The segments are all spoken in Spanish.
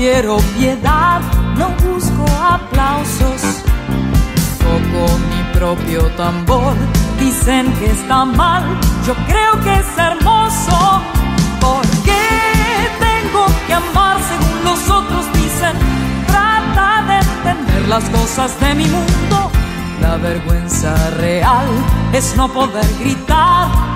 Quiero piedad, no busco aplausos. Toco mi propio tambor, dicen que está mal, yo creo que es hermoso. ¿Por qué tengo que amar según los otros dicen? Trata de entender las cosas de mi mundo. La vergüenza real es no poder gritar.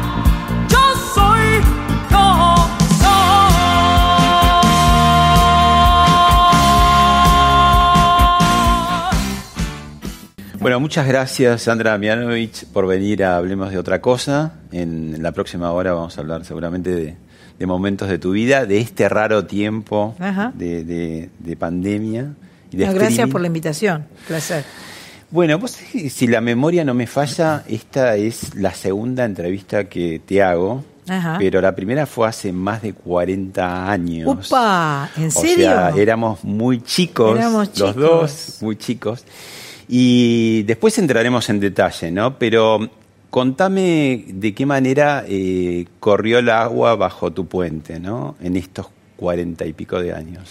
Bueno, muchas gracias Sandra Mianovich por venir a Hablemos de otra cosa. En la próxima hora vamos a hablar seguramente de, de momentos de tu vida, de este raro tiempo de, de- de pandemia. Y de No, gracias por la invitación. Placer. Bueno, vos, si la memoria no me falla, esta es la segunda entrevista que te hago. Ajá. Pero la primera fue hace más de 40 años. ¡Upa! ¿En O serio? sea, éramos muy chicos, Éramos los dos, muy chicos. Y después entraremos en detalle, ¿no? Pero contame de qué manera eh, corrió el agua bajo tu puente, ¿no? En estos cuarenta y pico de años.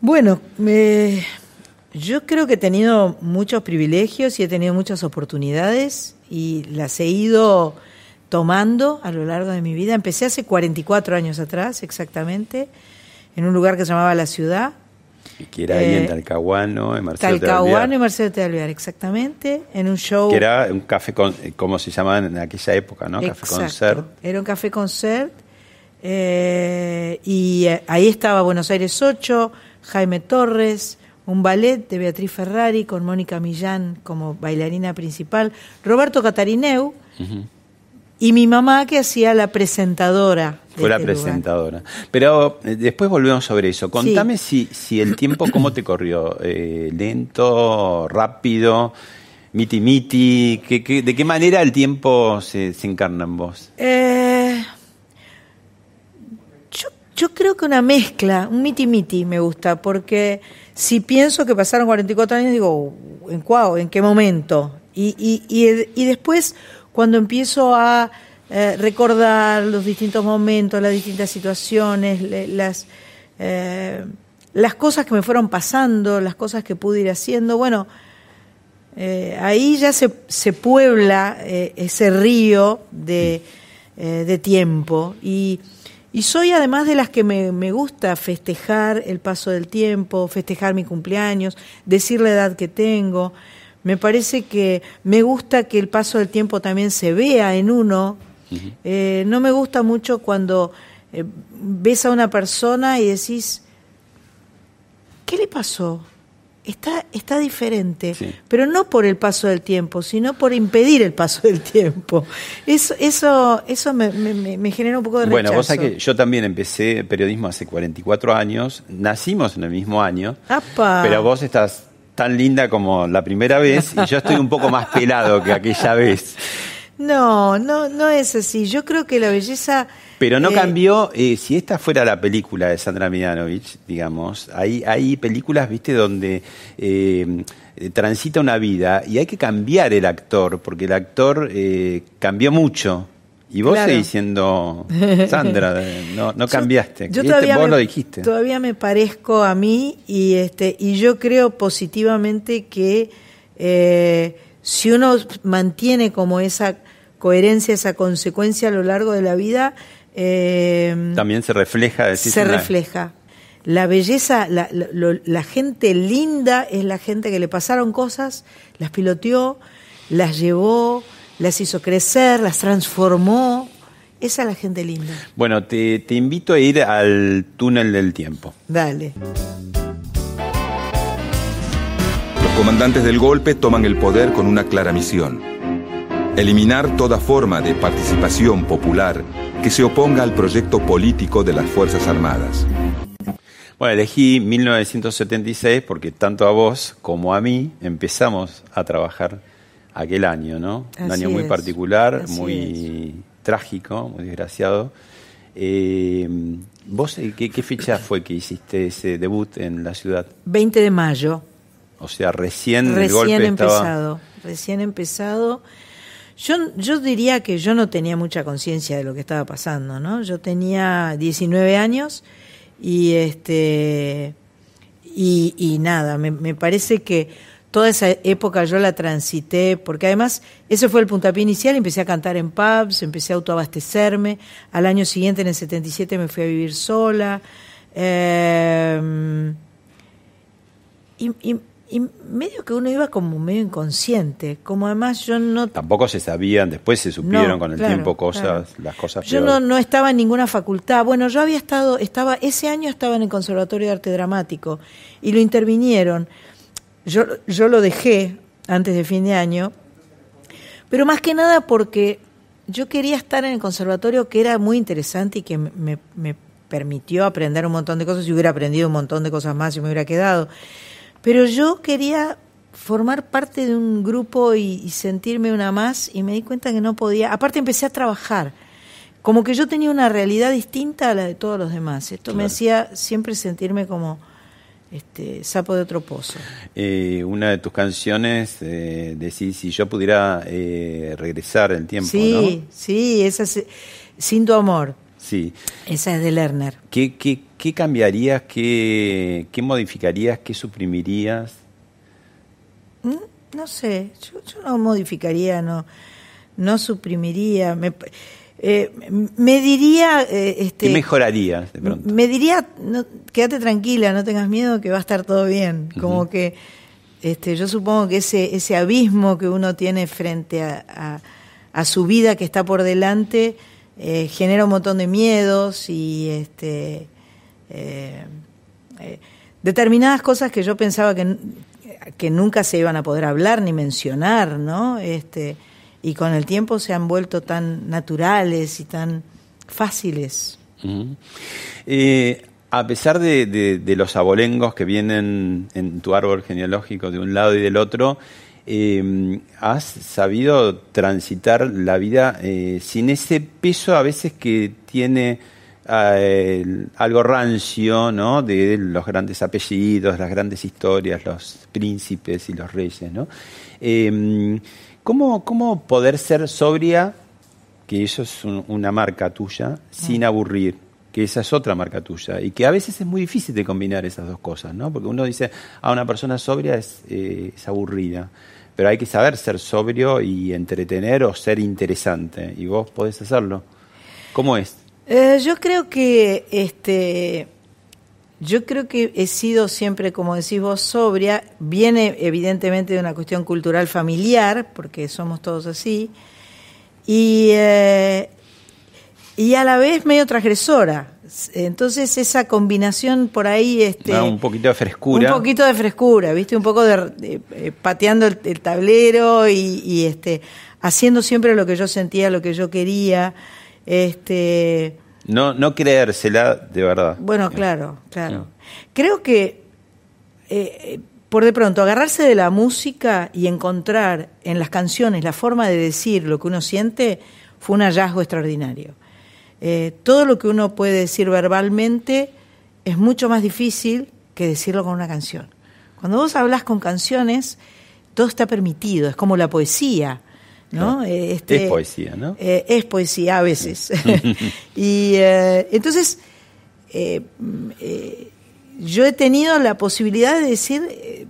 Bueno, yo creo que he tenido muchos privilegios y he tenido muchas oportunidades y las he ido tomando a lo largo de mi vida. Empecé hace 44 años atrás, exactamente, en un lugar que se llamaba La Ciudad, Que era ahí Eh, en Talcahuano, en Marcelo Talcahuano y Marcelo de Alvear, exactamente, en un show. Que era un café, con, eh, como se llamaba en aquella época, ¿no? Café Exacto. concert. Era un café concert. eh, y eh, ahí estaba Buenos Aires 8, Jaime Torres, un ballet de Beatriz Ferrari con Mónica Millán como bailarina principal, Roberto Catarineu y mi mamá que hacía la presentadora. Fue la este lugar. presentadora. Pero eh, después volvemos sobre eso. Contame si, si el tiempo, ¿cómo te corrió? Eh, ¿Lento, rápido, miti miti? ¿Qué, qué- de qué manera el tiempo se, se encarna en vos? Eh, yo, yo creo que una mezcla, un miti miti me gusta, porque si pienso que pasaron 44 años, digo, ¿en cuál? ¿En qué momento? Y, y, y, y después, cuando empiezo a eh, recordar los distintos momentos, las distintas situaciones, le- las, eh, las cosas que me fueron pasando, las cosas que pude ir haciendo, bueno, eh, ahí ya se, se puebla ese río de, de tiempo. Y, y soy además de las que me, me gusta festejar el paso del tiempo, festejar mi cumpleaños, decir la edad que tengo. Me parece que me gusta que el paso del tiempo también se vea en uno. Eh, no me gusta mucho cuando eh, ves a una persona y decís, ¿qué le pasó? Está, está diferente, Sí. pero no por el paso del tiempo, sino por impedir el paso del tiempo. Eso, eso, eso me, me- me- me genera un poco de rechazo. Bueno, vos sabés que yo también empecé periodismo hace 44 años. Nacimos en el mismo año. ¡Apa! Pero vos estás tan linda como la primera vez y yo estoy un poco más pelado que aquella vez. No, no, no es así. Yo creo que la belleza. Pero no eh, cambió, eh, si esta fuera la película de Sandra Mianovich, digamos, hay, hay películas, viste, donde eh, transita una vida y hay que cambiar el actor, porque el actor eh, cambió mucho. Y vos Claro. seguís siendo Sandra, no, no cambiaste. Yo Este, todavía vos me, lo dijiste. Todavía me parezco a mí y este y yo creo positivamente que eh, si uno mantiene como esa coherencia, esa consecuencia a lo largo de la vida, eh, También se refleja, decís, se refleja. La belleza, la, la- lo- la gente linda es la gente que le pasaron cosas, las piloteó, las llevó, las hizo crecer, las transformó. Esa es la gente linda. Bueno, te, te invito a ir al túnel del tiempo. Dale. Los comandantes del golpe toman el poder con una clara misión. Eliminar toda forma de participación popular que se oponga al proyecto político de las Fuerzas Armadas. Bueno, elegí 1976 porque tanto a vos como a mí empezamos a trabajar aquel año, ¿no? Un año muy particular, muy trágico, muy desgraciado. Eh, ¿Vos eh, ¿qué, fecha fue que hiciste ese debut en la ciudad? 20 de mayo. O sea, recién, recién el golpe empezado, recién empezado. Yo, yo diría que yo no tenía mucha conciencia de lo que estaba pasando, ¿no? Yo tenía 19 años y este y, y nada, me, me, parece que toda esa época yo la transité, porque además ese fue el puntapié inicial, empecé a cantar en pubs, empecé a autoabastecerme, al año siguiente, en el 77, me fui a vivir sola. Y, y y medio que uno iba como medio inconsciente, como además yo no... Tampoco se sabían, después se supieron con el tiempo cosas, las cosas Yo no, no, estaba en ninguna facultad, bueno, yo había estado, estaba, ese año estaba en el Conservatorio de Arte Dramático y lo intervinieron, yo, yo lo dejé antes de fin de año, pero más que nada porque yo quería estar en el conservatorio que era muy interesante y que me, me permitió aprender un montón de cosas. Y hubiera aprendido un montón de cosas más y me hubiera quedado. Pero yo quería formar parte de un grupo y, sentirme una más y me di cuenta que no podía. Aparte empecé a trabajar, como que yo tenía una realidad distinta a la de todos los demás. Esto me hacía siempre sentirme como este sapo de otro pozo. Eh, una de tus canciones eh, decís, si yo pudiera eh, regresar el tiempo, sí, Sí, esa es, Sin tu amor. Sí. Esa es de Lerner. ¿Qué, qué, qué cambiarías, qué, qué, modificarías, qué suprimirías? Mm, no sé, yo, no modificaría, no, no suprimiría. Me, eh, me diría... Eh, este, ¿Qué mejorarías de pronto? Me diría, no, quédate tranquila, no tengas miedo, que va a estar todo bien. Como que este, yo supongo que ese, ese abismo que uno tiene frente a, a, a su vida que está por delante eh, genera un montón de miedos y este, eh, eh, determinadas cosas que yo pensaba que, que nunca se iban a poder hablar ni mencionar, ¿no? Este, y con el tiempo se han vuelto tan naturales y tan fáciles. a pesar de, de, los abolengos que vienen en tu árbol genealógico de un lado y del otro, eh, has sabido transitar la vida eh, sin ese peso a veces que tiene eh, algo rancio, ¿no? De los grandes apellidos, las grandes historias, los príncipes y los reyes, ¿no? Em, ¿cómo, ¿cómo, poder ser sobria, que eso es una marca tuya, sin ah. aburrir? Que esa es otra marca tuya y que a veces es muy difícil de combinar esas dos cosas, ¿no? Porque uno dice, a ah, una persona sobria es, eh, aburrida pero hay que saber ser sobrio y entretener o ser interesante, y vos podés hacerlo. ¿Cómo es? Eh, yo creo que este yo creo que he sido siempre, como decís vos, sobria. Viene evidentemente de una cuestión cultural familiar, porque somos todos así, y, eh, y a la vez medio transgresora. Entonces esa combinación por ahí, este, un poquito de frescura, un poquito de frescura, viste, un poco de, eh, pateando el, tablero y, este, haciendo siempre lo que yo sentía, lo que yo quería, este. No, no creérsela de verdad. Bueno, claro, claro. Creo que eh, por de pronto agarrarse de la música y encontrar en las canciones la forma de decir lo que uno siente fue un hallazgo extraordinario. Eh, todo lo que uno puede decir verbalmente es mucho más difícil que decirlo con una canción. Cuando vos hablas con canciones, todo está permitido, es como la poesía. ¿no? Eh, este, es poesía, ¿no? Eh, es poesía a veces. y entonces, yo he tenido la posibilidad de decir,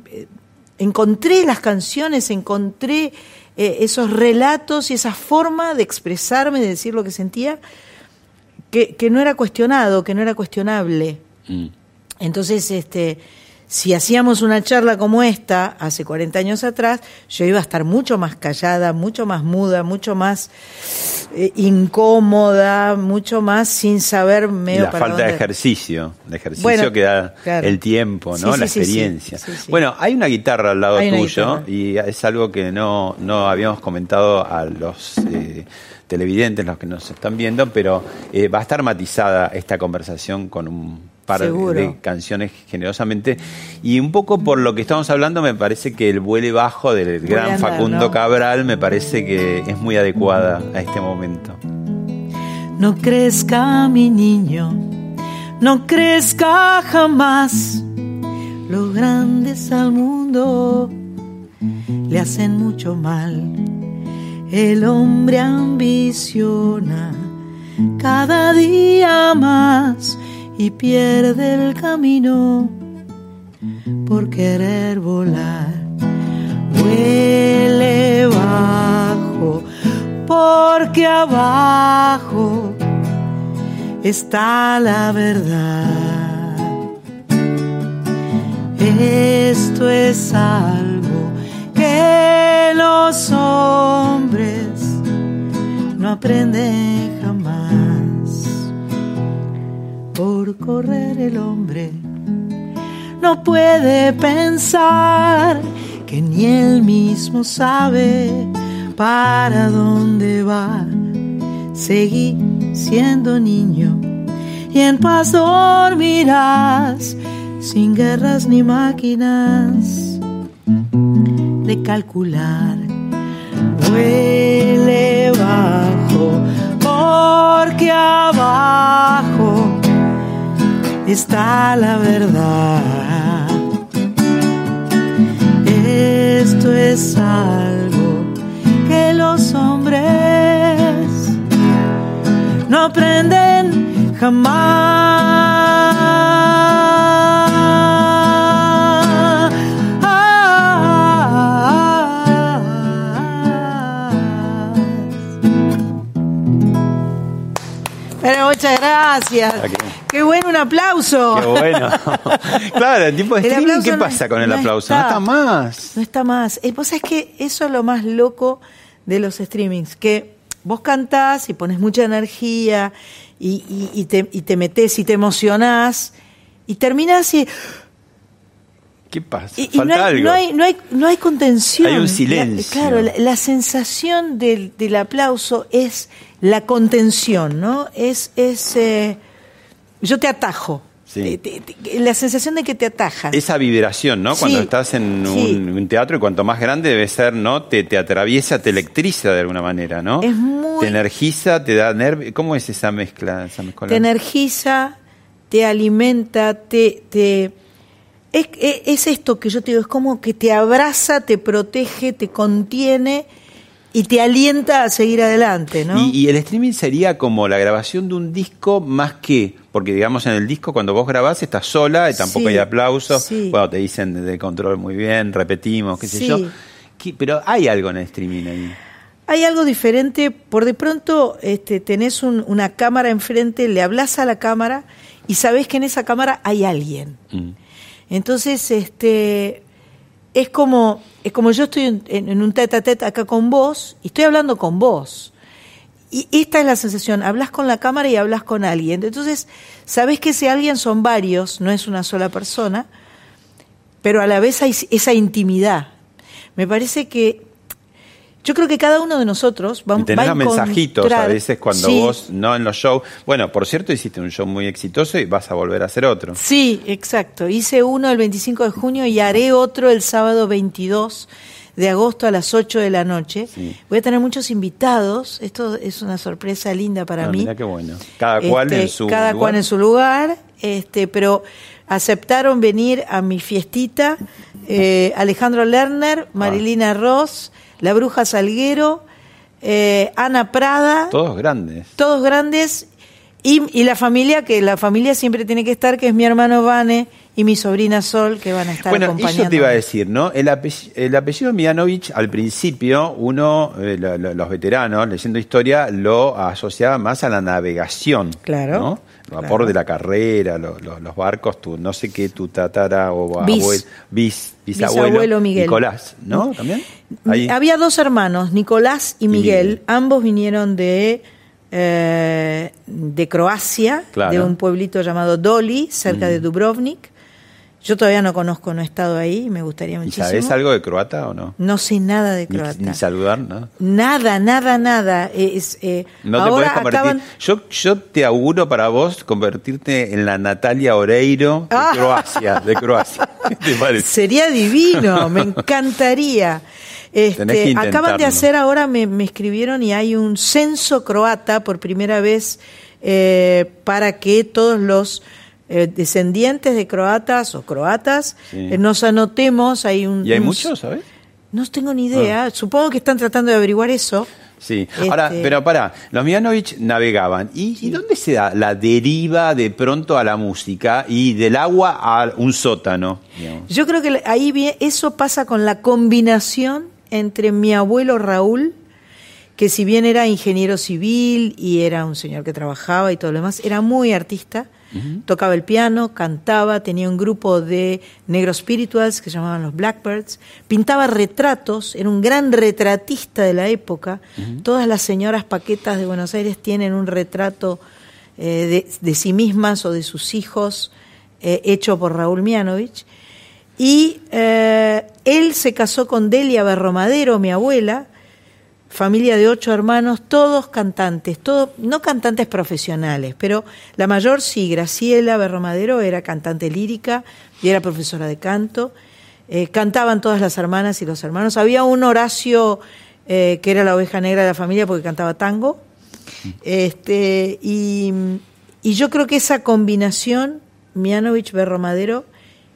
encontré las canciones, encontré esos relatos y esa forma de expresarme, de decir lo que sentía, que, no era cuestionado, que no era cuestionable. Mm. Entonces, este, si hacíamos una charla como esta hace 40 años atrás, yo iba a estar mucho más callada, mucho más muda, mucho más eh, incómoda, mucho más sin saber medio la para falta de ejercicio, de ejercicio Bueno, que da claro. el tiempo, ¿no? Sí, la sí, experiencia. Sí. Bueno, hay una guitarra al lado tuyo y es algo que no, no habíamos comentado a los eh, televidentes, los que nos están viendo, pero eh, va a estar matizada esta conversación con un par de- Seguro. de canciones generosamente y un poco por lo que estamos hablando me parece que el vuele bajo del gran andar, Facundo ¿no? Cabral me parece que es muy adecuada a este momento. No crezca mi niño, no crezca jamás. Los grandes al mundo le hacen mucho mal. El hombre ambiciona cada día más y pierde el camino por querer volar. Huele bajo, porque abajo está la verdad. Esto es algo los hombres no aprenden jamás. Por correr el hombre no puede pensar que ni él mismo sabe para dónde va. Seguí siendo niño y en paz dormirás sin guerras ni máquinas de calcular. Huele bajo porque abajo está la verdad. Esto es algo que los hombres no aprenden jamás. Gracias. Aquí. Qué bueno, un aplauso. Qué bueno. claro, el tipo de streaming, ¿qué no- pasa con el no aplauso? No está. más. No está más. Eh, Vos sabés que eso es lo más loco de los streamings, que vos cantás y pones mucha energía y, y- y te, y te metés y te emocionás y terminás y, ¿Qué pasa? y- y Falta no, hay, algo. no, hay, no, hay, no hay contención. Hay un La- silencio. claro, la, la sensación del, del aplauso es la contención, ¿no? Es, es eh, yo te atajo. Sí. Te- te- te- la sensación de que te atajan. Esa vibración, ¿no? Sí, Cuando estás en sí. un, teatro y cuanto más grande debe ser, ¿no? Te, te atraviesa, te electriza de alguna manera, ¿no? Es muy- Te energiza, te da nervio. ¿Cómo es esa mezcla? Esa te energiza, te alimenta, te es, es- es esto que yo te digo, es como que te abraza, te protege, te contiene y te alienta a seguir adelante, ¿no? Y, y el streaming sería como la grabación de un disco más que, porque digamos en el disco cuando vos grabás estás sola y tampoco Sí, hay aplausos, sí. bueno, te dicen de control muy bien, repetimos, qué sé yo. ¿Qué- Pero hay algo en el streaming ahí. Hay algo diferente, por de pronto este, tenés un- una cámara enfrente, le hablas a la cámara y sabés que en esa cámara hay alguien. Mm. Entonces, este, es como, es como yo estoy en, en- un tete a tete acá con vos y estoy hablando con vos. Y esta es la sensación, hablas con la cámara y hablas con alguien. Entonces, sabes que ese alguien son varios, no es una sola persona, pero a la vez hay esa intimidad. Me parece que yo creo que cada uno de nosotros va, Y tenés va a mensajitos a veces cuando Sí, vos, no en los shows. Bueno, por cierto, hiciste un show muy exitoso y vas a volver a hacer otro. Sí, exacto. Hice uno el 25 de junio y haré otro el sábado 22 de agosto a las 8 de la noche. Sí. Voy a tener muchos invitados. Esto es una sorpresa linda para Ah, mí. Mirá qué bueno. Cada cual Este, en su cada lugar. cual en su lugar. Este, pero aceptaron venir a mi fiestita eh, Alejandro Lerner, Marilina Ross, la Bruja Salguero, eh, Ana Prada Todos grandes. todos grandes y, y la familia, que la familia siempre tiene que estar, que es mi hermano Vane y mi sobrina Sol, que van a estar Bueno, acompañando. eso te iba a decir, ¿no? El, apell- el apellido Mianovich, al principio, uno, eh, lo- lo- los veteranos, leyendo historia, lo asociaba más a la navegación. Claro. ¿no? Vapor de la carrera, lo- lo- los barcos, tu, no sé qué, tu tatara o Bis. bis, bisabuelo, Bisabuelo Miguel. Nicolás, ¿no? ¿También? Ahí. Había dos hermanos, Nicolás y Y Miguel. Ambos vinieron de, eh, de Croacia, Claro. de un pueblito llamado Doli, cerca de Dubrovnik. Yo todavía no conozco, no he estado ahí, me gustaría ¿Y muchísimo. sabés algo de croata o no? No sé nada de croata. ni saludar, ¿no? Nada, nada, nada. Es, eh, No te podés convertir. acaban. Yo, yo te auguro para vos convertirte en la Natalia Oreiro de Ah. Croacia, de Croacia. ¿Qué te parece? Sería divino, me encantaría. Este, acaban de hacer ahora, me, me escribieron y hay un censo croata por primera vez eh, para que todos los eh, descendientes de croatas o croatas Sí. eh, nos anotemos. Hay un, ¿Y hay un- muchos, sabes? No tengo ni idea. Supongo que están tratando de averiguar eso. Sí. Ahora, Este- pero pará, los Mianovich navegaban. ¿Y, y dónde se da la deriva de pronto a la música y del agua a un sótano? digamos? Yo creo que ahí eso pasa con la combinación entre mi abuelo Raúl, que si bien era ingeniero civil y era un señor que trabajaba y todo lo demás, era muy artista, tocaba el piano, cantaba, tenía un grupo de negros spirituals que se llamaban los Blackbirds, pintaba retratos, era un gran retratista de la época. Todas las señoras paquetas de Buenos Aires tienen un retrato eh, de, de sí mismas o de sus hijos eh, hecho por Raúl Mianovich. Y eh, él se casó con Delia Berromadero, mi abuela, familia de ocho hermanos, todos cantantes, todos, no cantantes profesionales, pero la mayor sí, Graciela Berromadero era cantante lírica y era profesora de canto. Eh, cantaban todas las hermanas y los hermanos. Había un Horacio eh, que era la oveja negra de la familia porque cantaba tango. Este, y, y yo creo que esa combinación, Mianovich Berromadero,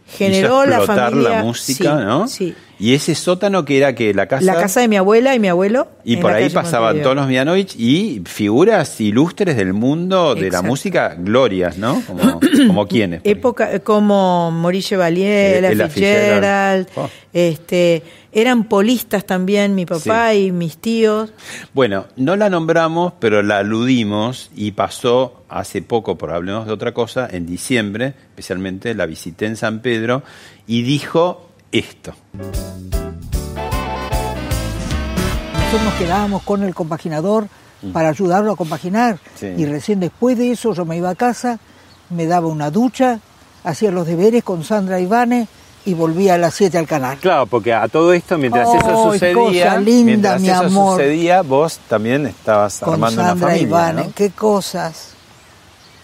generó Hizo la familia. la música, sí, ¿no? Sí. Y ese sótano que era que la casa. La casa de mi abuela y mi abuelo. y por la ahí pasaban Montevideo. todos los Mianovich y figuras ilustres del mundo de la Exacto. música, glorias, ¿no? Como, como quienes. Época como Maurice Valier, Fitzgerald, Fitzgerald. Oh. este, eran polistas también mi papá y mis tíos. Bueno, no la nombramos, pero la aludimos y pasó hace poco, por hablemos de otra cosa, en diciembre, especialmente la visité en San Pedro, y dijo esto. Nosotros nos quedábamos con el compaginador para ayudarlo a compaginar. Sí. Y recién después de eso yo me iba a casa, me daba una ducha, hacía los deberes con Sandra Ivane y volvía a las 7 al canal. Claro, porque a todo esto, mientras ¡Ay, eso sucedía, cosa linda, mientras mi eso amor! sucedía, vos también estabas Con armando Sandra una familia, Ivane. ¿no? Qué cosas,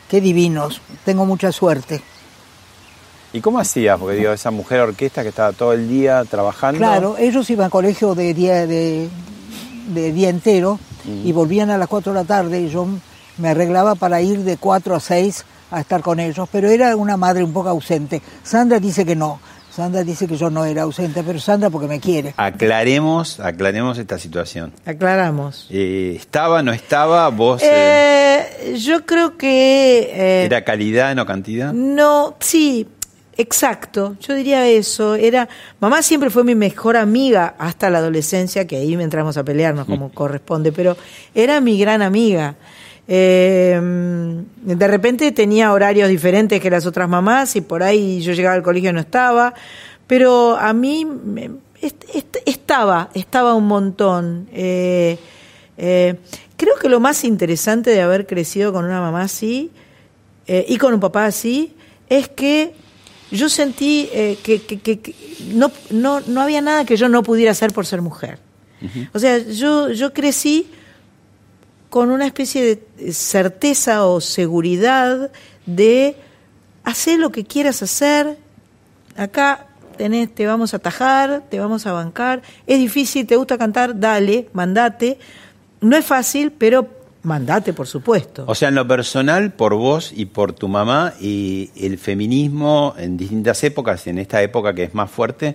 qué divinos. Tengo mucha suerte. ¿Y cómo hacías? Porque digo, esa mujer orquesta que estaba todo el día trabajando. Claro, ellos iban a colegio de día, de, de día entero y volvían a las 4 de la tarde y yo me arreglaba para ir de 4 a 6 a estar con ellos, pero era una madre un poco ausente. Sandra dice que no, Sandra dice que yo no era ausente, pero Sandra porque me quiere. Aclaremos, aclaremos esta situación. Aclaramos. Eh, ¿Estaba, no estaba? ¿Vos eh, Eh, yo creo que eh, era calidad, no cantidad? No, sí, exacto. Yo diría eso. Era, mamá siempre fue mi mejor amiga hasta la adolescencia, que ahí entramos a pelearnos como corresponde, pero era mi gran amiga. Eh, de repente tenía horarios diferentes que las otras mamás y por ahí yo llegaba al colegio y no estaba, pero a mí me- est- est- estaba, estaba un montón. Eh, eh, creo que lo más interesante de haber crecido con una mamá así y con un papá así es que yo sentí que, que- que- que no, no, no había nada que yo no pudiera hacer por ser mujer. O sea, yo, yo crecí con una especie de certeza o seguridad de hacer lo que quieras hacer, acá tenés, te vamos a atajar, te vamos a bancar, es difícil, te gusta cantar, dale, mandate, no es fácil, pero mandate, por supuesto. O sea, en lo personal, por vos y por tu mamá, y el feminismo en distintas épocas, en esta época que es más fuerte,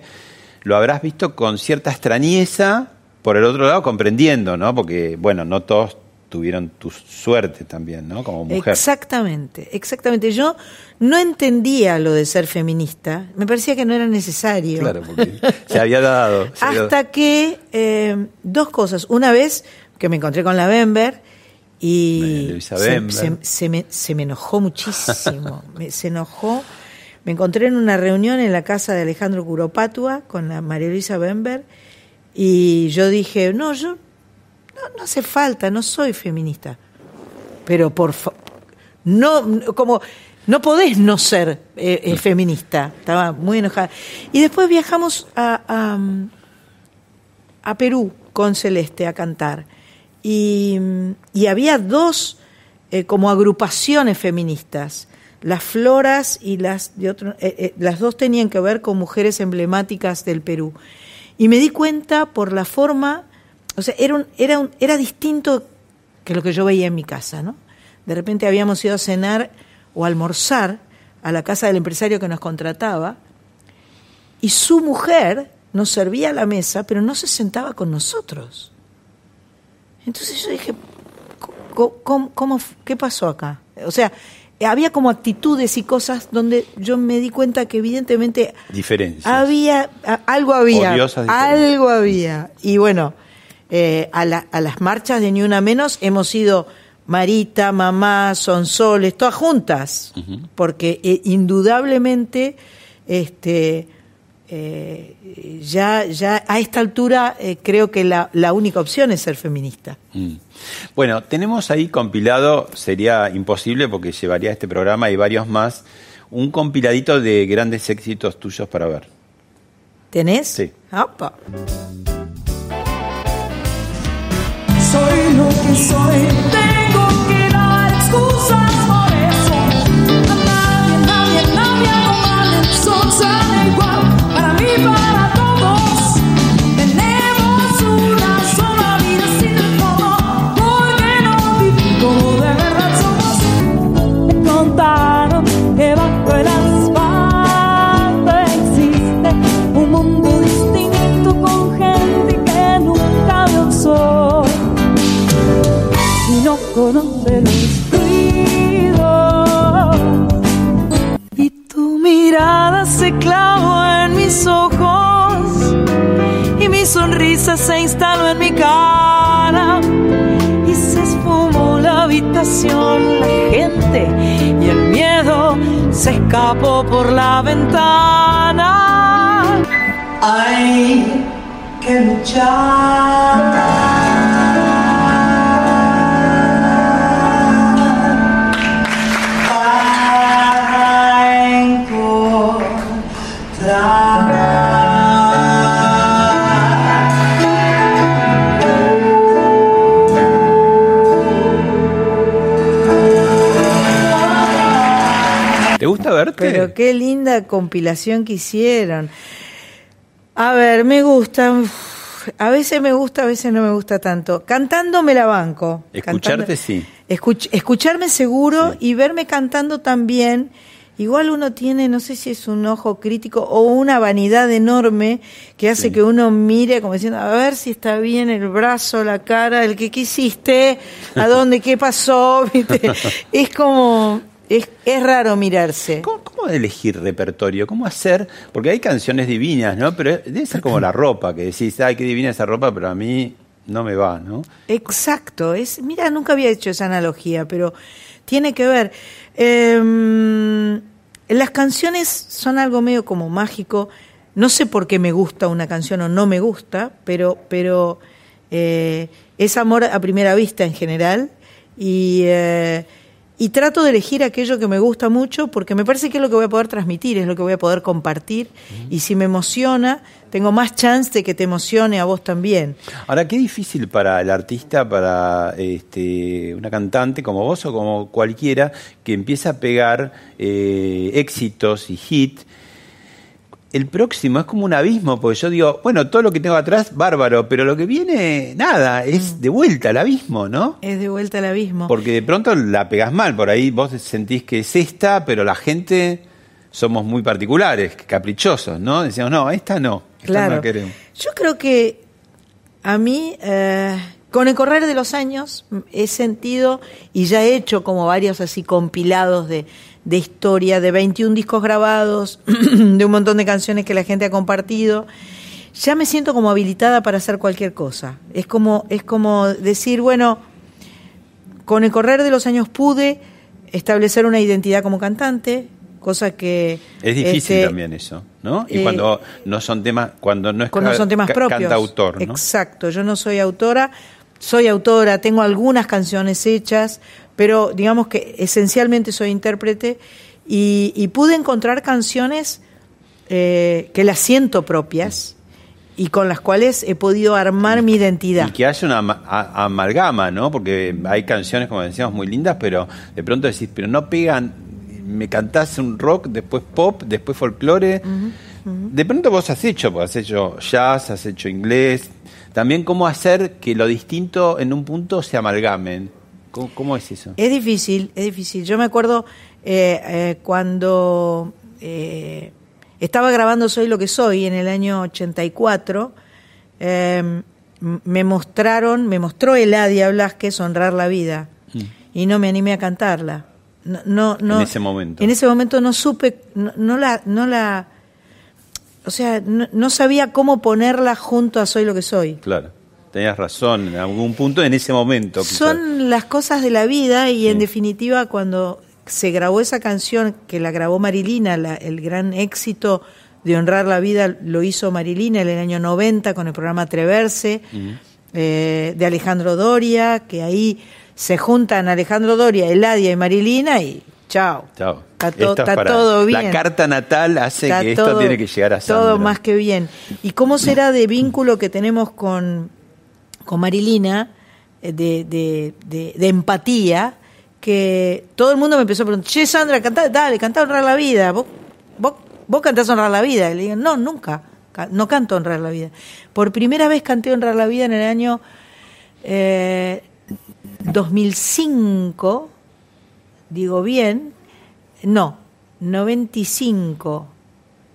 lo habrás visto con cierta extrañeza, por el otro lado comprendiendo, ¿no? Porque, bueno, no todos tuvieron tu suerte también, ¿no? Como mujer. Exactamente, exactamente. Yo no entendía lo de ser feminista, me parecía que no era necesario. Claro, porque se había dado. se había- Hasta que eh, dos cosas. Una vez que me encontré con la Bember Y Luisa se, Bember. se- se me, se me enojó muchísimo. Me- se enojó. Me encontré en una reunión en la casa de Alejandro Curopátua con la María Luisa Bember y yo dije, no, yo no, no hace falta, no soy feminista. Pero por fa- no, como no podés no ser eh, eh, feminista. Estaba muy enojada. Y después viajamos a, a, a Perú con Celeste a cantar. Y, y había dos eh, como agrupaciones feministas. Las floras y las de otro, las dos tenían que ver con mujeres emblemáticas del Perú. Y me di cuenta por la forma, o sea, era, un, era, un, era distinto que lo que yo veía en mi casa, ¿no? De repente habíamos ido a cenar o a almorzar a la casa del empresario que nos contrataba y su mujer nos servía a la mesa, pero no se sentaba con nosotros. Entonces yo dije, ¿cómo, cómo- cómo- qué pasó acá? O sea, había como actitudes y cosas donde yo me di cuenta que evidentemente Diferencias. había, algo había, algo había. Y bueno, eh, a, la- a las marchas de Ni Una Menos hemos ido Marita, mamá, Sonsoles, todas juntas, porque eh, indudablemente este, eh, ya, ya a esta altura eh, creo que la, la única opción es ser feminista. Mm. Bueno, tenemos ahí compilado, sería imposible porque llevaría este programa y varios más, un compiladito de grandes éxitos tuyos para ver. ¿Tenés? Sí. Opa. Soy ¿Te gusta verte? Pero qué linda compilación que hicieron. A ver, me gusta. Uf, A veces me gusta, a veces no me gusta tanto. Cantando me la banco. Escucharte, Cantando- sí. Escuch- escucharme seguro y verme cantando también. Igual uno tiene, no sé si es un ojo crítico o una vanidad enorme que hace que uno mire como diciendo, a ver si está bien el brazo, la cara, el que quisiste, a dónde, qué pasó, ¿viste? Es como, es, es raro mirarse. ¿Cómo, cómo elegir repertorio? ¿Cómo hacer? Porque hay canciones divinas, ¿no? Pero debe ser como la ropa, que decís, ay, qué divina esa ropa, pero a mí no me va, ¿no? Exacto, es, mira, nunca había hecho esa analogía, pero tiene que ver. Em, las canciones son algo medio como mágico. No sé por qué me gusta una canción o no me gusta, pero, pero eh, es amor a primera vista en general. Y, eh, y trato de elegir aquello que me gusta mucho porque me parece que es lo que voy a poder transmitir, es lo que voy a poder compartir. Y si me emociona, tengo más chance de que te emocione a vos también. Ahora, qué difícil para el artista, para este, una cantante como vos o como cualquiera que empieza a pegar eh, éxitos y hit. El próximo es como un abismo, porque yo digo, bueno, todo lo que tengo atrás, bárbaro, pero lo que viene, nada, es de vuelta al abismo, ¿no? Es de vuelta al abismo. Porque de pronto la pegás mal, por ahí vos sentís que es esta, pero la gente somos muy particulares, caprichosos, ¿no? Decíamos, no, esta no, esta no la queremos. Yo creo que a mí, eh, con el correr de los años, he sentido y ya he hecho como varios así compilados de, de historia, de 21 discos grabados, de un montón de canciones que la gente ha compartido. Ya me siento como habilitada para hacer cualquier cosa. Es como, es como decir, bueno, con el correr de los años pude establecer una identidad como cantante, cosa que es difícil este, también eso, ¿no? Y eh, cuando no son temas, cuando no es cuando son temas propios. cantautor, ¿no? Exacto, yo no soy autora, soy autora, tengo algunas canciones hechas, pero digamos que esencialmente soy intérprete y, y pude encontrar canciones eh, que las siento propias y con las cuales he podido armar mi identidad. Y que haya una amalgama, ¿no? Porque hay canciones, como decíamos, muy lindas, pero de pronto decís, pero no pegan, me cantás un rock, después pop, después folclore. De pronto vos has hecho, pues has hecho jazz, has hecho inglés. También cómo hacer que lo distinto en un punto se amalgamen. ¿Cómo, cómo es eso? Es difícil, es difícil. Yo me acuerdo eh, eh, cuando eh, estaba grabando Soy lo que soy en el año 84, eh, m- me mostraron, me mostró Eladia Blasquez Honrar la Vida y no me animé a cantarla. No, no, no- En ese momento. En ese momento no supe, no, no la, no la, o sea, no, no sabía cómo ponerla junto a Soy lo que soy. Claro, tenías razón, en algún punto en ese momento. quizás. Son las cosas de la vida y en Sí. definitiva cuando se grabó esa canción que la grabó Marilina, la- el gran éxito de honrar la vida lo hizo Marilina en el año 90 con el programa Atreverse eh, de Alejandro Doria, que ahí se juntan Alejandro Doria, Eladia y Marilina y chao. Chao. Está, to- Esto es está para- todo bien. La carta natal hace Está que esto todo- tiene que llegar a Todo Sandra. más que bien. ¿Y cómo será de vínculo que tenemos con, con Marilina, eh, de, de, de- de empatía, que todo el mundo me empezó a preguntar, che, Sandra, cantá, dale, cantá Honrar la Vida. ¿Vos, vos, vos cantás Honrar la Vida? Y le digo, no, nunca. ca- No canto Honrar la Vida. Por primera vez canté Honrar la Vida en el año eh, 2005, digo bien, no, 95.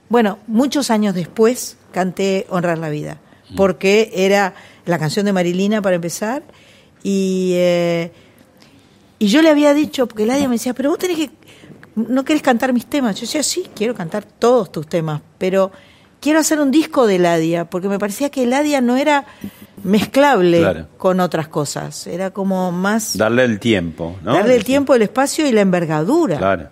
Bueno, muchos años después canté Honrar la Vida, porque era la canción de Marilina para empezar, y, eh, y yo le había dicho, porque Ladia me decía, pero vos tenés que, no querés cantar mis temas. Yo decía, sí, quiero cantar todos tus temas, pero quiero hacer un disco de Ladia, porque me parecía que Ladia no era mezclable Claro. con otras cosas, era como más Darle el tiempo, ¿no? darle el tiempo, el espacio y la envergadura. Claro.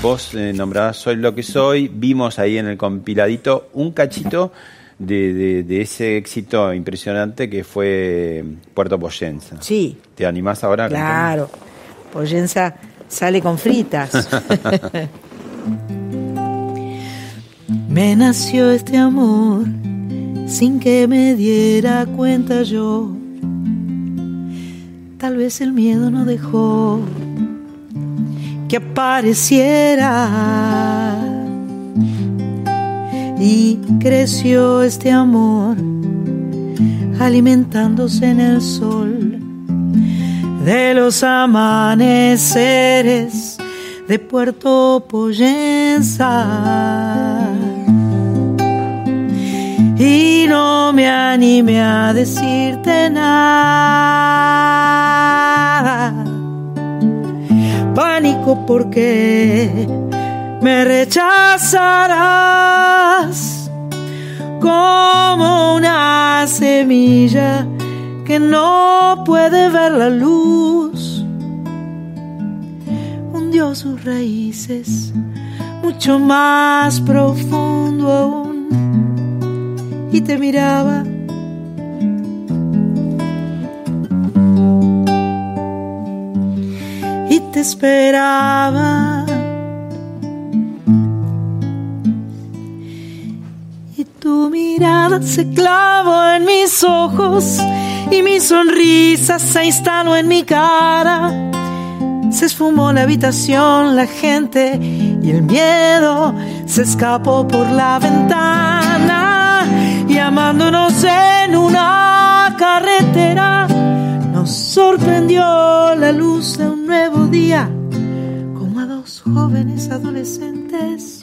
Vos eh, Soy lo que soy, vimos ahí en el compiladito un cachito de, de- de ese éxito impresionante que fue Puerto Poyenza. Sí, ¿Te animás ahora? a claro. Pollenza sale con fritas. me nació este amor sin que me diera cuenta yo. Tal vez el miedo no dejó que apareciera. Y creció este amor alimentándose en el sol de los amaneceres de Puerto Poyenza. Y no me animé a decirte nada. Pánico porque me rechazarás como una semilla que no puede ver la luz. Hundió sus raíces mucho más profundo aún y te miraba. Y te esperaba. Tu mirada se clavó en mis ojos y mi sonrisa se instaló en mi cara. Se esfumó la habitación, la gente y el miedo se escapó por la ventana y amándonos en una carretera nos sorprendió la luz de un nuevo día como a dos jóvenes adolescentes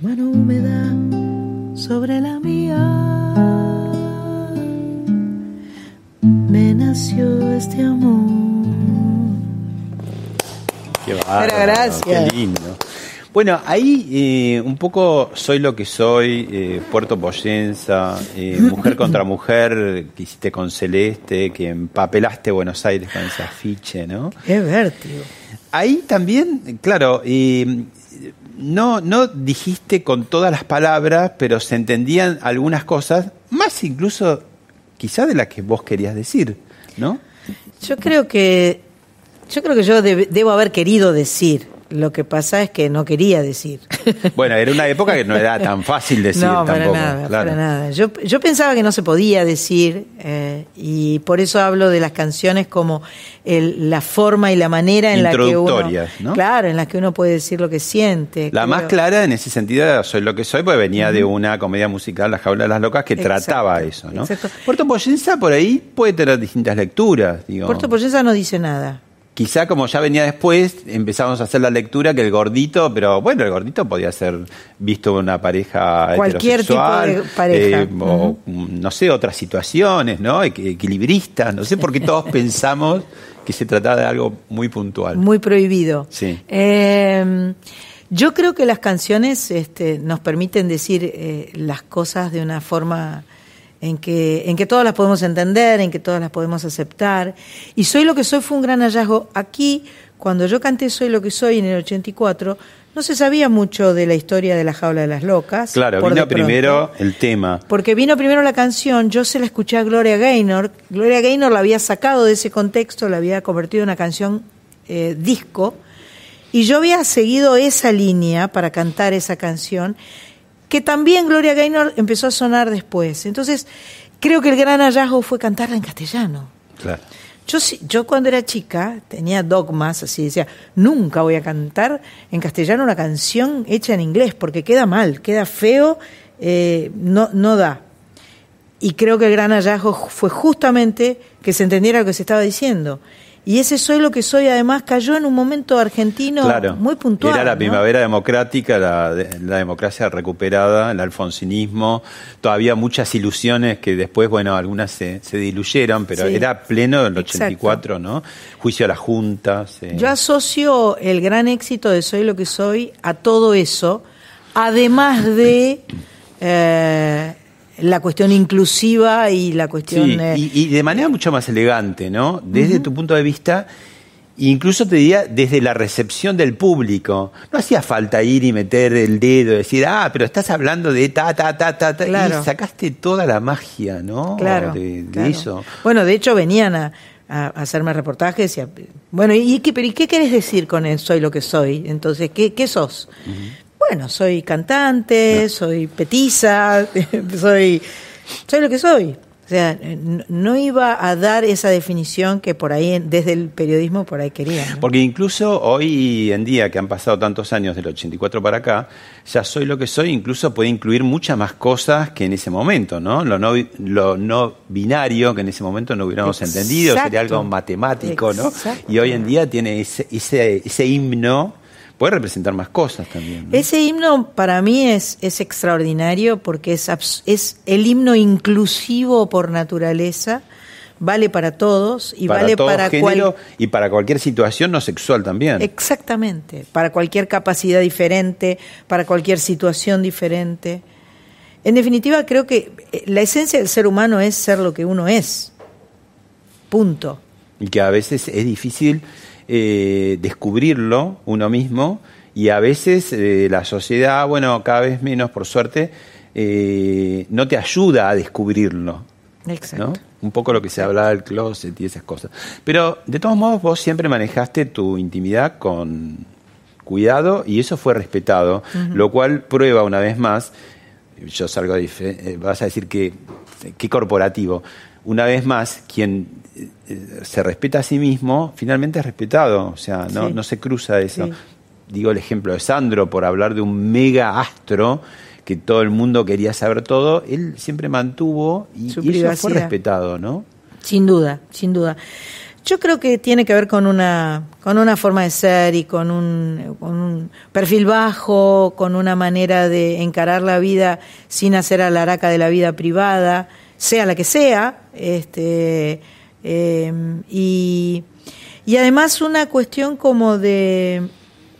mano húmeda sobre la mía. Me nació este amor. Qué bárbaro, gracias. Qué lindo. Bueno, ahí eh, un poco soy lo que soy, eh, Puerto Poyenza, eh, mujer contra mujer, que hiciste con Celeste, que empapelaste Buenos Aires con ese afiche, ¿no? Qué vértigo. Ahí también, claro, eh, no, no dijiste con todas las palabras, pero se entendían algunas cosas, más incluso quizá de las que vos querías decir, ¿no? Yo creo que yo creo que yo deb- debo haber querido decir. Lo que pasa es que no quería decir. Bueno, era una época que no era tan fácil decir no, para tampoco. nada, claro. para nada. Yo, yo pensaba que no se podía decir eh, y por eso hablo de las canciones como el- la forma y la manera en la que uno, ¿no? claro, en las que uno puede decir lo que siente. La Creo- más clara en ese sentido era Soy lo que soy, porque venía de una comedia musical, La jaula de las locas, que Exacto, trataba eso, ¿no? exacto. Puerto Poyenza por ahí puede tener distintas lecturas, digo. Puerto Poyenza no dice nada. Quizá como ya venía después, empezamos a hacer la lectura que el gordito, pero bueno, el gordito podía ser visto una pareja Cualquier tipo de pareja. eh, o no sé, otras situaciones, ¿no? Equi- Equilibristas, no sé por qué todos pensamos que se trataba de algo muy puntual. Muy prohibido. Sí. Eh, yo creo que las canciones este, nos permiten decir eh, las cosas de una forma en que, en que todas las podemos entender, en que todas las podemos aceptar. Y Soy lo que soy fue un gran hallazgo. Aquí, cuando yo canté Soy lo que soy en el 84, no se sabía mucho de la historia de la jaula de las locas. Claro, vino primero el tema. Porque vino primero la canción, yo se la escuché a Gloria Gaynor. Gloria Gaynor la había sacado de ese contexto, la había convertido en una canción eh, disco. Y yo había seguido esa línea para cantar esa canción, que también Gloria Gaynor empezó a sonar después. Entonces, creo que el gran hallazgo fue cantarla en castellano. Claro. Yo, yo cuando era chica tenía dogmas, así decía, nunca voy a cantar en castellano una canción hecha en inglés, porque queda mal, queda feo, eh, no, no da. Y creo que el gran hallazgo fue justamente que se entendiera lo que se estaba diciendo. Y ese soy lo que soy, además, cayó en un momento argentino Claro. muy puntual. Era la ¿no? primavera democrática, la, la democracia recuperada, el alfonsinismo, todavía muchas ilusiones que después, bueno, algunas se, se diluyeron, pero Sí. era pleno del Exacto. 84, ¿no? Juicio a las juntas. eh. Yo asocio el gran éxito de Soy lo que soy a todo eso, además de eh, la cuestión inclusiva y la cuestión... Sí, y, y de manera mucho más elegante, ¿no? Desde tu punto de vista, incluso te diría desde la recepción del público. No hacía falta ir y meter el dedo y decir, ah, pero estás hablando de ta, ta, ta, ta, ta. Claro. Y sacaste toda la magia, ¿no? Claro, De, de claro. eso. Bueno, de hecho venían a, a hacerme reportajes y a- bueno, ¿y qué, pero ¿y qué querés decir con el soy lo que soy? Entonces, ¿qué, qué sos? Bueno, soy cantante, soy petiza, soy, soy lo que soy. O sea, no, no iba a dar esa definición que por ahí, desde el periodismo, por ahí querían. ¿no? Porque incluso hoy en día, que han pasado tantos años del 84 para acá, ya soy lo que soy, incluso puede incluir muchas más cosas que en ese momento, ¿no? Lo no, lo no binario que en ese momento no hubiéramos Exacto. entendido, sería algo matemático, ¿no? Exacto. Y hoy en día tiene ese, ese, ese himno, puede representar más cosas también. ¿no? Ese himno para mí es, es extraordinario porque es, es el himno inclusivo por naturaleza, vale para todos y para vale todo para género cual- y para cualquier situación no sexual también. Exactamente, para cualquier capacidad diferente, para cualquier situación diferente. En definitiva, creo que eh, la esencia del ser humano es ser lo que uno es. Punto. y que a veces es difícil eh, descubrirlo uno mismo y a veces eh, la sociedad, bueno, cada vez menos por suerte, eh, no te ayuda a descubrirlo. Exacto. ¿no? Un poco lo que se hablaba del closet y esas cosas. Pero de todos modos vos siempre manejaste tu intimidad con cuidado y eso fue respetado, lo cual prueba una vez más, yo salgo eh, vas a decir que, que corporativo, una vez más, quien eh, eh, se respeta a sí mismo, finalmente es respetado, o sea, no, Sí. no se cruza eso. Sí. Digo el ejemplo de Sandro, por hablar de un mega astro que todo el mundo quería saber todo, él siempre mantuvo y, Su y eso fue respetado, ¿no? Sin duda, sin duda. Yo creo que tiene que ver con una, con una forma de ser y con un, con un perfil bajo, con una manera de encarar la vida sin hacer a la araca de la vida privada, sea la que sea. Este, eh, y, Y además una cuestión como de,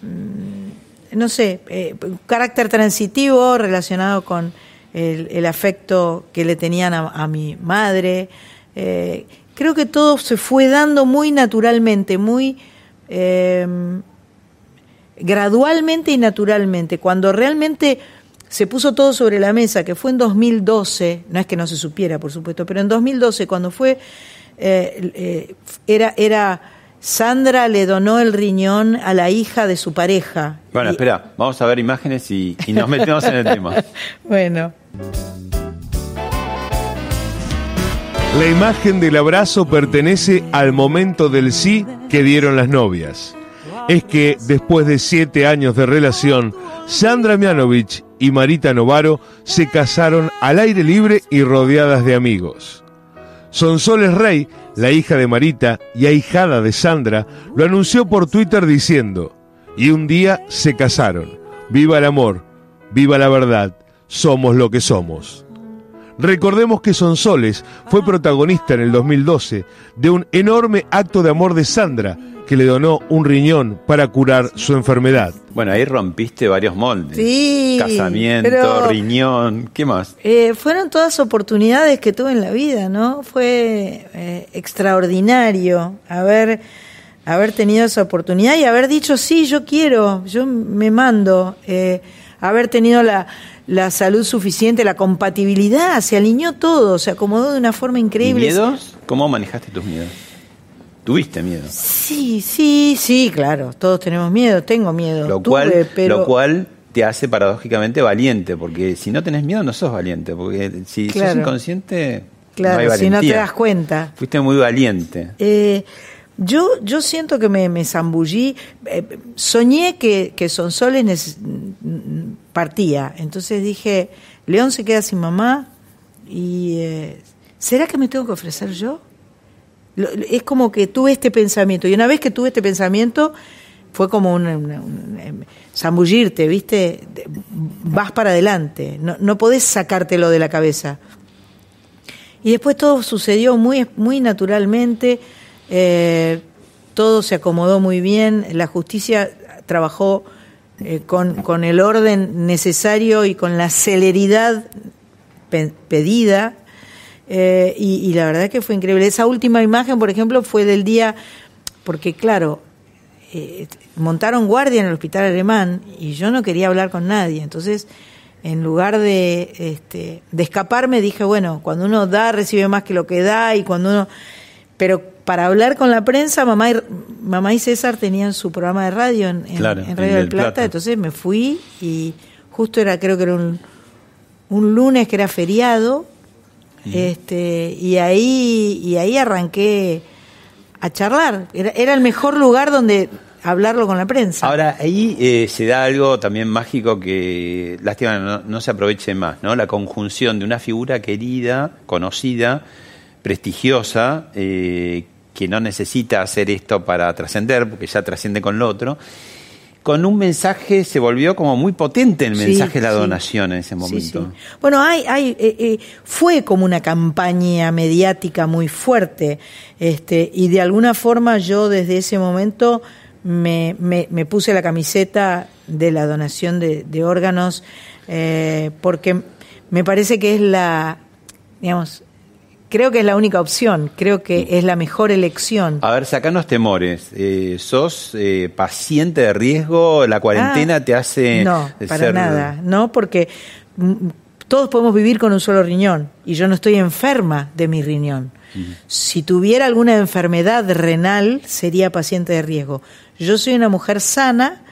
mm, no sé, eh, carácter transitivo relacionado con el, afecto que le tenían a, mi madre. Eh, creo que todo se fue dando muy naturalmente, muy eh, gradualmente y naturalmente. Cuando realmente se puso todo sobre la mesa, que fue en 2012, no es que no se supiera, por supuesto, pero en 2012, cuando fue, eh, eh, era, era, Sandra le donó el riñón a la hija de su pareja. Bueno, Y- espera, vamos a ver imágenes y, y nos metemos en el tema. Bueno, La imagen del abrazo pertenece al momento del sí que dieron las novias. Es que después de siete años de relación, Sandra Mianovich y Marita Novaro se casaron al aire libre y rodeadas de amigos. Sonsoles Rey, la hija de Marita y ahijada de Sandra, lo anunció por Twitter diciendo, y un día se casaron. Viva el amor, viva la verdad, somos lo que somos. Recordemos que Sonsoles fue protagonista en el 2012 de un enorme acto de amor de Sandra, que le donó un riñón para curar su enfermedad. Bueno, ahí rompiste varios moldes. Sí, Casamiento, pero- riñón, ¿qué más? Eh, fueron todas oportunidades que tuve en la vida, ¿no? Fue eh, extraordinario haber, haber tenido esa oportunidad y haber dicho, sí, yo quiero, yo me mando, eh, haber tenido la, la salud suficiente, la compatibilidad, se alineó todo, se acomodó de una forma increíble. ¿Miedos? ¿Cómo manejaste tus miedos? ¿Tuviste miedo? Sí, sí, sí, claro, todos tenemos miedo, tengo miedo. Lo tuve, cual, pero... lo cual te hace paradójicamente valiente, porque si no tenés miedo no sos valiente, porque si sos Claro. inconsciente Claro, no hay si no te das cuenta. Fuiste muy valiente. Eh, yo, yo siento que me, me zambullí. eh, soñé que, que Sonsoles partía. Entonces dije, León se queda sin mamá. y eh, ¿Será que me tengo que ofrecer yo? Es como que tuve este pensamiento. Y una vez que tuve este pensamiento, fue como un, un- em, zambullirte, ¿viste? Vas para adelante. No, no podés sacártelo de la cabeza. Y después todo sucedió muy, muy naturalmente, eh, todo se acomodó muy bien, la justicia trabajó eh, con, con el orden necesario y con la celeridad pe- pedida, eh, y, y la verdad que fue increíble. Esa última imagen, por ejemplo, fue del día, porque claro, eh, montaron guardia en el hospital alemán y yo no quería hablar con nadie. Entonces, en lugar de, este, de escaparme, dije, bueno, cuando uno da, recibe más que lo que da y cuando uno... Pero para hablar con la prensa, mamá y, mamá y César tenían su programa de radio en, en- Claro, en en Radio Del del Plata, Plata. entonces me fui y justo era, creo que era un, un lunes que era feriado, este, y ahí, y ahí arranqué a charlar. Era, era el mejor lugar donde hablarlo con la prensa. Ahora, ahí eh, se da algo también mágico que, lástima, no, no se aproveche más, ¿no? La conjunción de una figura querida, conocida, prestigiosa, eh, que no necesita hacer esto para trascender, porque ya trasciende con lo otro, con un mensaje, se volvió como muy potente el Sí, mensaje de la sí. donación en ese momento. sí. Bueno, hay, hay, eh, eh, fue como una campaña mediática muy fuerte, este, y de alguna forma yo desde ese momento me, me, me puse la camiseta de la donación de, de órganos, eh, porque me parece que es la, digamos, creo que es la única opción, creo que es la mejor elección. A ver, sacanos temores. Eh, ¿Sos eh, paciente de riesgo? ¿La cuarentena Ah, te hace No, para ser- nada, no, porque mm, todos podemos vivir con un solo riñón y yo no estoy enferma de mi riñón. Si tuviera alguna enfermedad renal, sería paciente de riesgo. Yo soy una mujer sana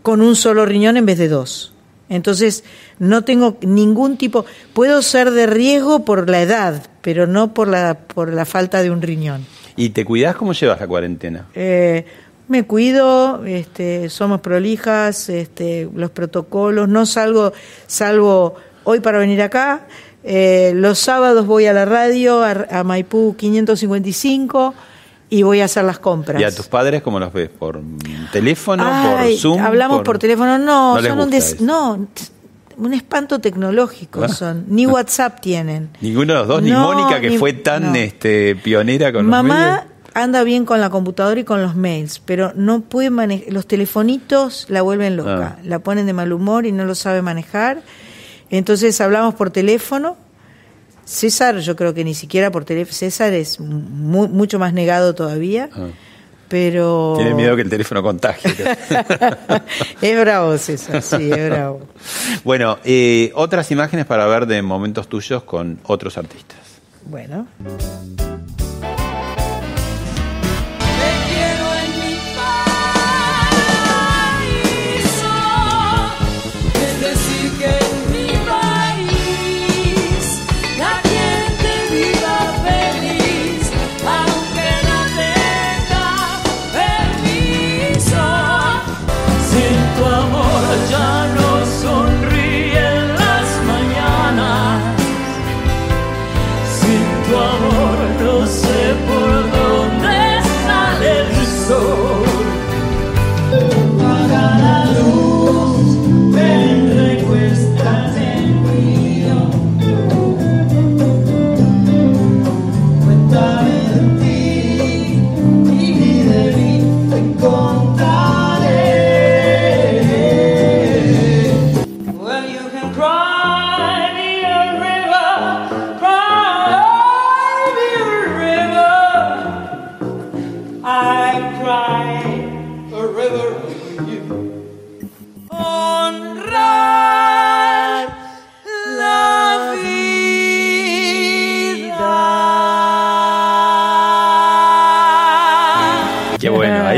con un solo riñón en vez de dos. Entonces, no tengo ningún tipo. Puedo ser de riesgo por la edad, pero no por la, por la falta de un riñón. ¿Y te cuidás? ¿Cómo llevas la cuarentena? Eh, me cuido, este, somos prolijas, este, los protocolos, no salgo, salvo hoy para venir acá. Eh, los sábados voy a la radio, a, a Maipú 555, y voy a hacer las compras. ¿Y a tus padres cómo los ves? ¿Por teléfono? Ay, ¿Por Zoom? Hablamos por, teléfono, no, No son un, des- no, un espanto tecnológico Ah. son, ni WhatsApp tienen. Ninguno de los dos, ni Mónica, que ni- fue tan no. este, pionera con los Mamá, anda bien con la computadora y con los mails, pero no puede manejar, los telefonitos la vuelven loca, Ah. la ponen de mal humor y no lo sabe manejar. Entonces hablamos por teléfono. César, yo creo que ni siquiera por teléfono, César es mu- mucho más negado todavía, Ah. Pero... Tiene miedo que el teléfono contagie. es bravo César, sí, es bravo. bueno, eh, otras imágenes para ver de momentos tuyos con otros artistas. Bueno.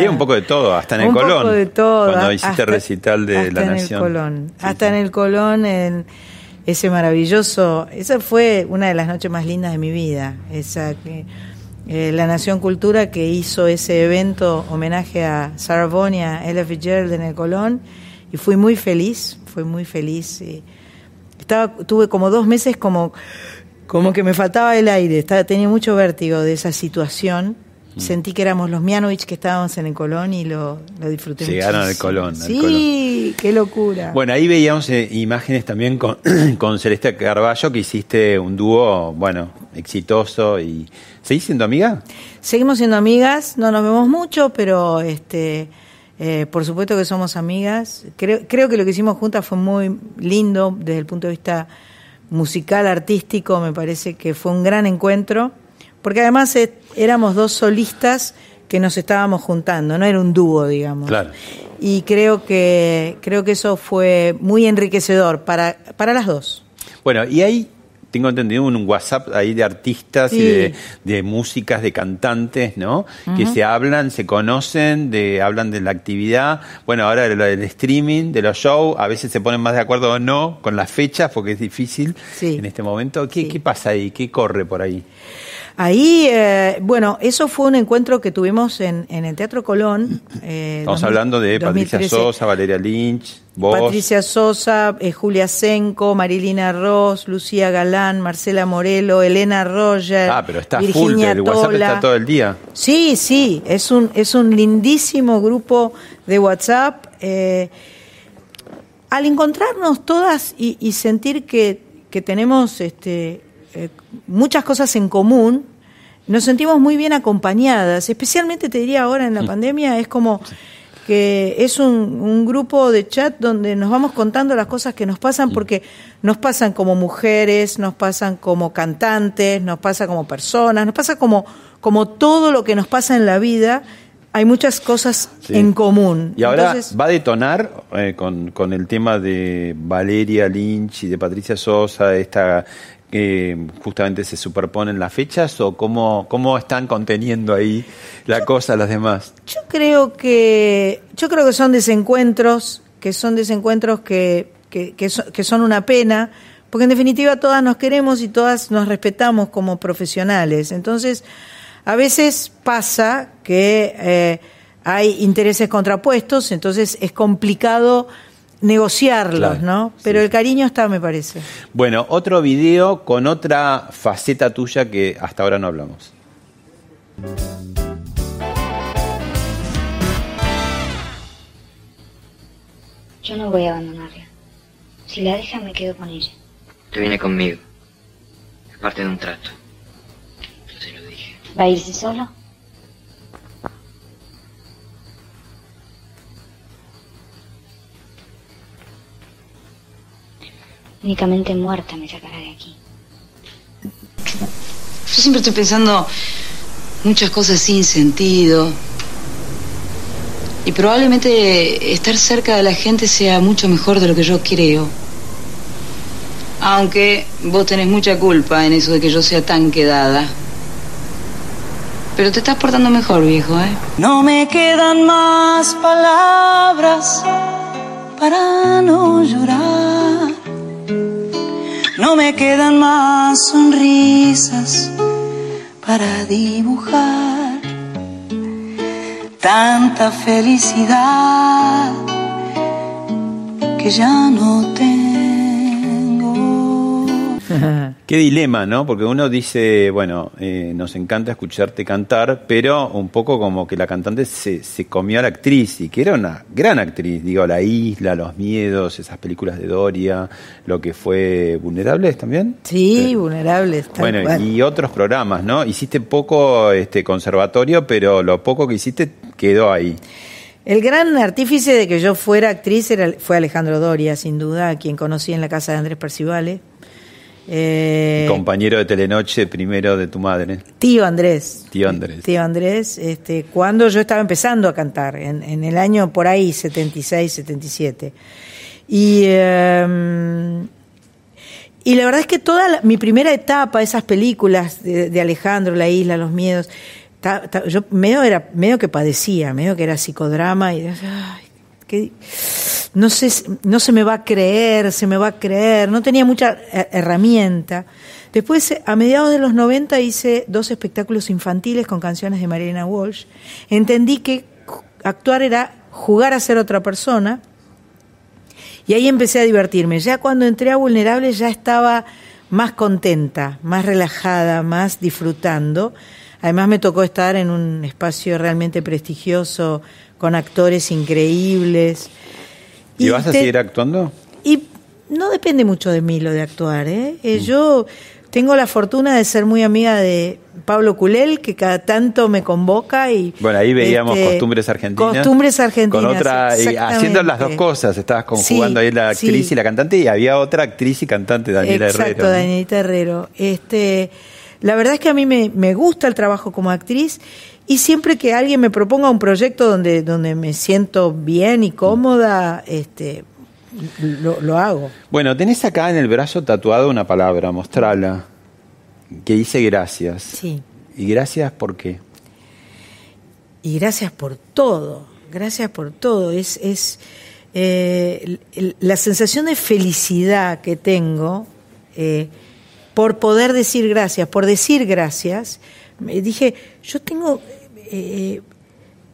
Ahí un poco de todo, hasta en el un Colón. poco de todo. Cuando hiciste hasta- recital de hasta La en Nación. El Colón. Sí, hasta sí. en el Colón, en ese maravilloso. Esa fue una de las noches más lindas de mi vida. Esa que. eh, la Nación Cultura que hizo ese evento homenaje a Sarah Vaughan y a Ella Fitzgerald en el Colón y fui muy feliz, fui muy feliz. y estaba, tuve como dos meses como, como que me faltaba el aire, estaba, tenía mucho vértigo de esa situación. Mm. Sentí que éramos los Mianovich que estábamos en el Colón y lo, lo disfruté Llegaron al. Colón, al Sí, qué locura. Bueno, ahí veíamos eh, imágenes también con, con Celeste Carballo, que hiciste un dúo, bueno, exitoso. y ¿Seguís siendo amiga? Seguimos siendo amigas, no nos vemos mucho, pero este, eh, por supuesto que somos amigas. Creo, creo que lo que hicimos juntas fue muy lindo desde el punto de vista musical, artístico, me parece que fue un gran encuentro, porque además eh, éramos dos solistas que nos estábamos juntando, no era un dúo, digamos. Claro. Y creo que, creo que eso fue muy enriquecedor para, para las dos. Bueno, y ahí tengo entendido un WhatsApp ahí de artistas y de, de músicas, de cantantes, ¿no? Que se hablan, se conocen, de, hablan de la actividad. Bueno, ahora de lo del streaming, de los shows, a veces se ponen más de acuerdo o no con las fechas porque es difícil Sí. en este momento. ¿Qué, Sí. ¿Qué pasa ahí? ¿Qué corre por ahí? Ahí, eh, bueno, eso fue un encuentro que tuvimos en, en el Teatro Colón. eh, Estamos 2000 hablando de Patricia 2013. Sosa, Valeria Lynch, vos. Patricia Sosa, eh, Julia Senco, Marilina Ross, Lucía Galán, Marcela Morelo, Elena Roger, Ah, pero está full, el WhatsApp Tola. está todo el día. Sí, sí, es un, es un lindísimo grupo de WhatsApp. eh, al encontrarnos todas y, y sentir que, que tenemos este, eh, muchas cosas en común, nos sentimos muy bien acompañadas. Especialmente te diría ahora en la pandemia, es como que es un, un grupo de chat donde nos vamos contando las cosas que nos pasan porque nos pasan como mujeres, nos pasan como cantantes, nos pasa como personas, nos pasa como, como todo lo que nos pasa en la vida. Hay muchas cosas Sí. en común. Y ahora Entonces, va a detonar eh, con, con el tema de Valeria Lynch y de Patricia Sosa, esta que justamente se superponen las fechas, o cómo, cómo están conteniendo ahí la cosa las demás. Yo creo que yo creo que son desencuentros, que son desencuentros que, que, que son una pena, porque en definitiva todas nos queremos y todas nos respetamos como profesionales. Entonces, a veces pasa que eh, hay intereses contrapuestos, entonces es complicado negociarlos, Claro, ¿no? sí. Pero el cariño está, me parece. Bueno, otro video con otra faceta tuya que hasta ahora no hablamos. Yo no voy a abandonarla. Si la deja, me quedo con ella. Te viene conmigo. Es parte de un trato. Yo se lo dije. ¿Va a irse solo? Únicamente muerta me sacará de aquí. Yo siempre estoy pensando muchas cosas sin sentido. Y probablemente estar cerca de la gente sea mucho mejor de lo que yo creo. Aunque vos tenés mucha culpa en eso de que yo sea tan quedada. Pero te estás portando mejor, viejo, ¿eh? No me quedan más palabras para no llorar. No me quedan más sonrisas para dibujar tanta felicidad que ya no tengo. Qué dilema, ¿no? Porque uno dice, bueno, eh, nos encanta escucharte cantar, pero un poco como que la cantante se, se comió a la actriz y que era una gran actriz, digo, La Isla, Los Miedos, esas películas de Doria, lo que fue Vulnerables también. Sí, vulnerables. tal Bueno, y otros programas, ¿no? Hiciste poco este conservatorio, pero lo poco que hiciste quedó ahí. El gran artífice de que yo fuera actriz era, fue Alejandro Doria, sin duda, a quien conocí en la casa de Andrés Percivale. Eh, Compañero de Telenoche primero de tu madre, tío Andrés. tío Andrés. Tío Andrés, este, cuando yo estaba empezando a cantar, en, en el año por ahí, 76, 77. Y, eh, y la verdad es que toda la- mi primera etapa, esas películas de, de Alejandro, La Isla, Los Miedos, ta- ta- yo medio, era, medio que padecía, medio que era psicodrama y ay, qué- no sé, no se me va a creer, se me va a creer, no tenía mucha eh, herramienta. Después, a mediados de los 90, hice dos espectáculos infantiles con canciones de Mariana Walsh. Entendí que actuar era jugar a ser otra persona y ahí empecé a divertirme. Ya cuando entré a Vulnerable ya estaba más contenta, más relajada, más disfrutando. Además me tocó estar en un espacio realmente prestigioso, con actores increíbles. ¿Y, vas a seguir actuando? y no depende mucho de mí lo de actuar. ¿eh? Eh, Yo tengo la fortuna de ser muy amiga de Pablo Culel, que cada tanto me convoca y... Bueno, ahí veíamos este, costumbres argentinas. Costumbres argentinas. Con otra, y haciendo las dos cosas. Estabas conjugando Sí, ahí la actriz sí. y la cantante, y había otra actriz y cantante, Daniela Exacto, Herrero. ¿no? Danielita Herrero. Este, la verdad es que a mí me, me gusta el trabajo como actriz y siempre que alguien me proponga un proyecto donde, donde me siento bien y cómoda, este, lo, lo hago. Bueno, tenés acá en el brazo tatuado una palabra, mostrala, que dice gracias. Sí. ¿Y gracias por qué? Y gracias por todo, gracias por todo. Es, es eh, la sensación de felicidad que tengo eh, por poder decir gracias, por decir gracias. Me dije, yo tengo eh,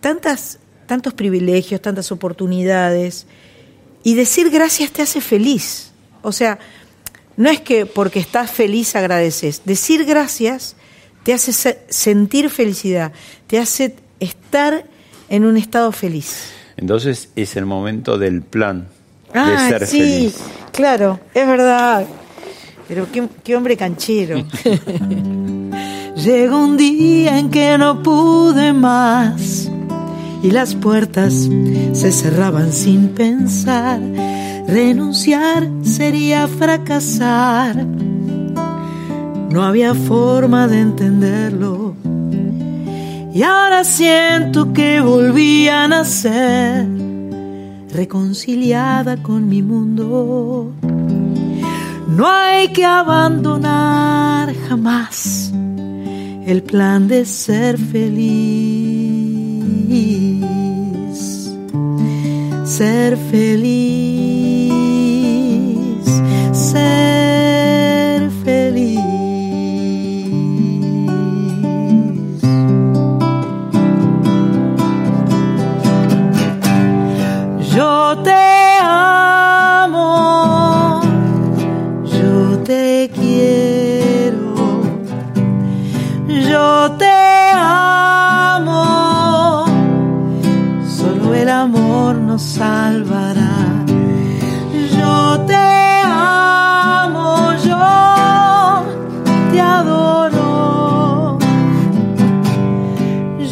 tantas, tantos privilegios, tantas oportunidades, y decir gracias te hace feliz. O sea, no es que porque estás feliz agradeces. Decir gracias te hace se- sentir felicidad, te hace estar en un estado feliz. Entonces es el momento del plan de Ah, ser sí, feliz. claro, es verdad. Pero qué, qué hombre canchero. Llegó un día en que no pude más y las puertas se cerraban sin pensar. Renunciar sería fracasar. No había forma de entenderlo. Y ahora siento que volví a nacer, reconciliada con mi mundo. No hay que abandonar jamás el plan de ser feliz. Ser feliz, ser salvará. Yo te amo, yo te adoro.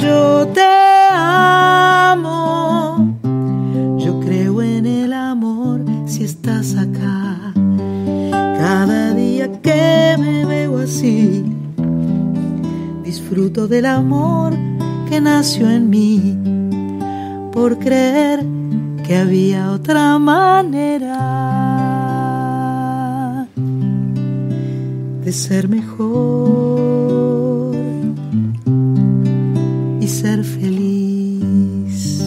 Yo te amo. Yo creo en el amor si estás acá. Cada día que me veo así, disfruto del amor que nació en mí por creer. De ser mejor y ser feliz.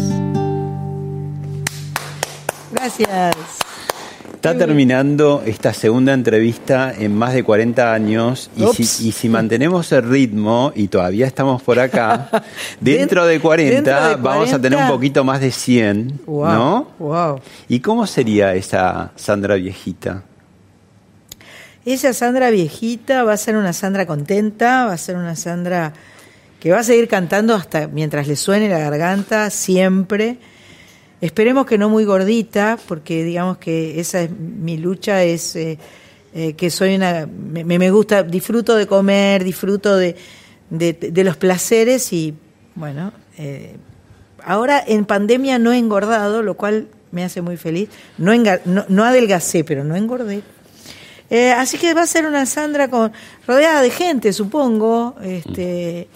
Gracias. Está terminando esta segunda entrevista en más de 40 años y si, y si, mantenemos el ritmo y todavía estamos por acá, dentro, de 40, dentro de 40 vamos a tener un poquito más de 100, wow, ¿no? Wow. ¿Y cómo sería esa Sandra viejita? Esa Sandra viejita va a ser una Sandra contenta, va a ser una Sandra que va a seguir cantando hasta mientras le suene la garganta, siempre. Esperemos que no muy gordita, porque digamos que esa es mi lucha, es eh, eh, que soy una, me, me, gusta, disfruto de comer, disfruto de, de, los placeres y bueno, eh, ahora en pandemia no he engordado, lo cual me hace muy feliz. No, no, no adelgacé, pero no engordé. Eh, así que va a ser una Sandra con, rodeada de gente, supongo, este,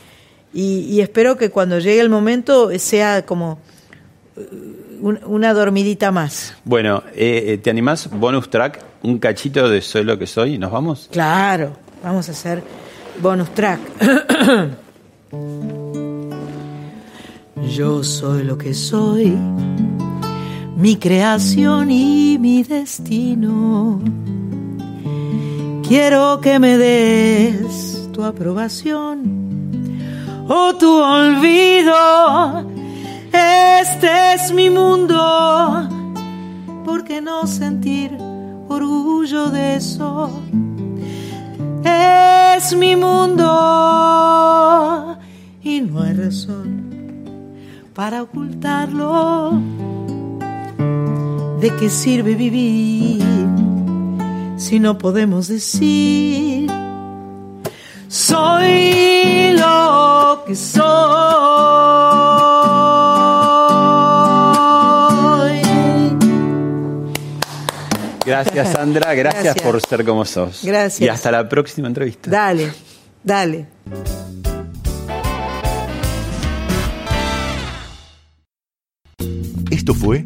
y, y espero que cuando llegue el momento sea como una dormidita más. Bueno, eh, ¿te animás? Bonus track, un cachito de Soy lo que soy, ¿nos vamos? Claro, vamos a hacer bonus track. Yo soy lo que soy, mi creación y mi destino. Quiero que me des tu aprobación o tu olvido este es mi mundo. ¿Por qué no sentir orgullo de eso? Es mi mundo y no hay razón para ocultarlo. ¿De qué sirve vivir si no podemos decir? Soy lo que soy. Gracias, Sandra. Gracias, Gracias. por ser como sos. Gracias. Y hasta la próxima entrevista. Dale, dale. Esto fue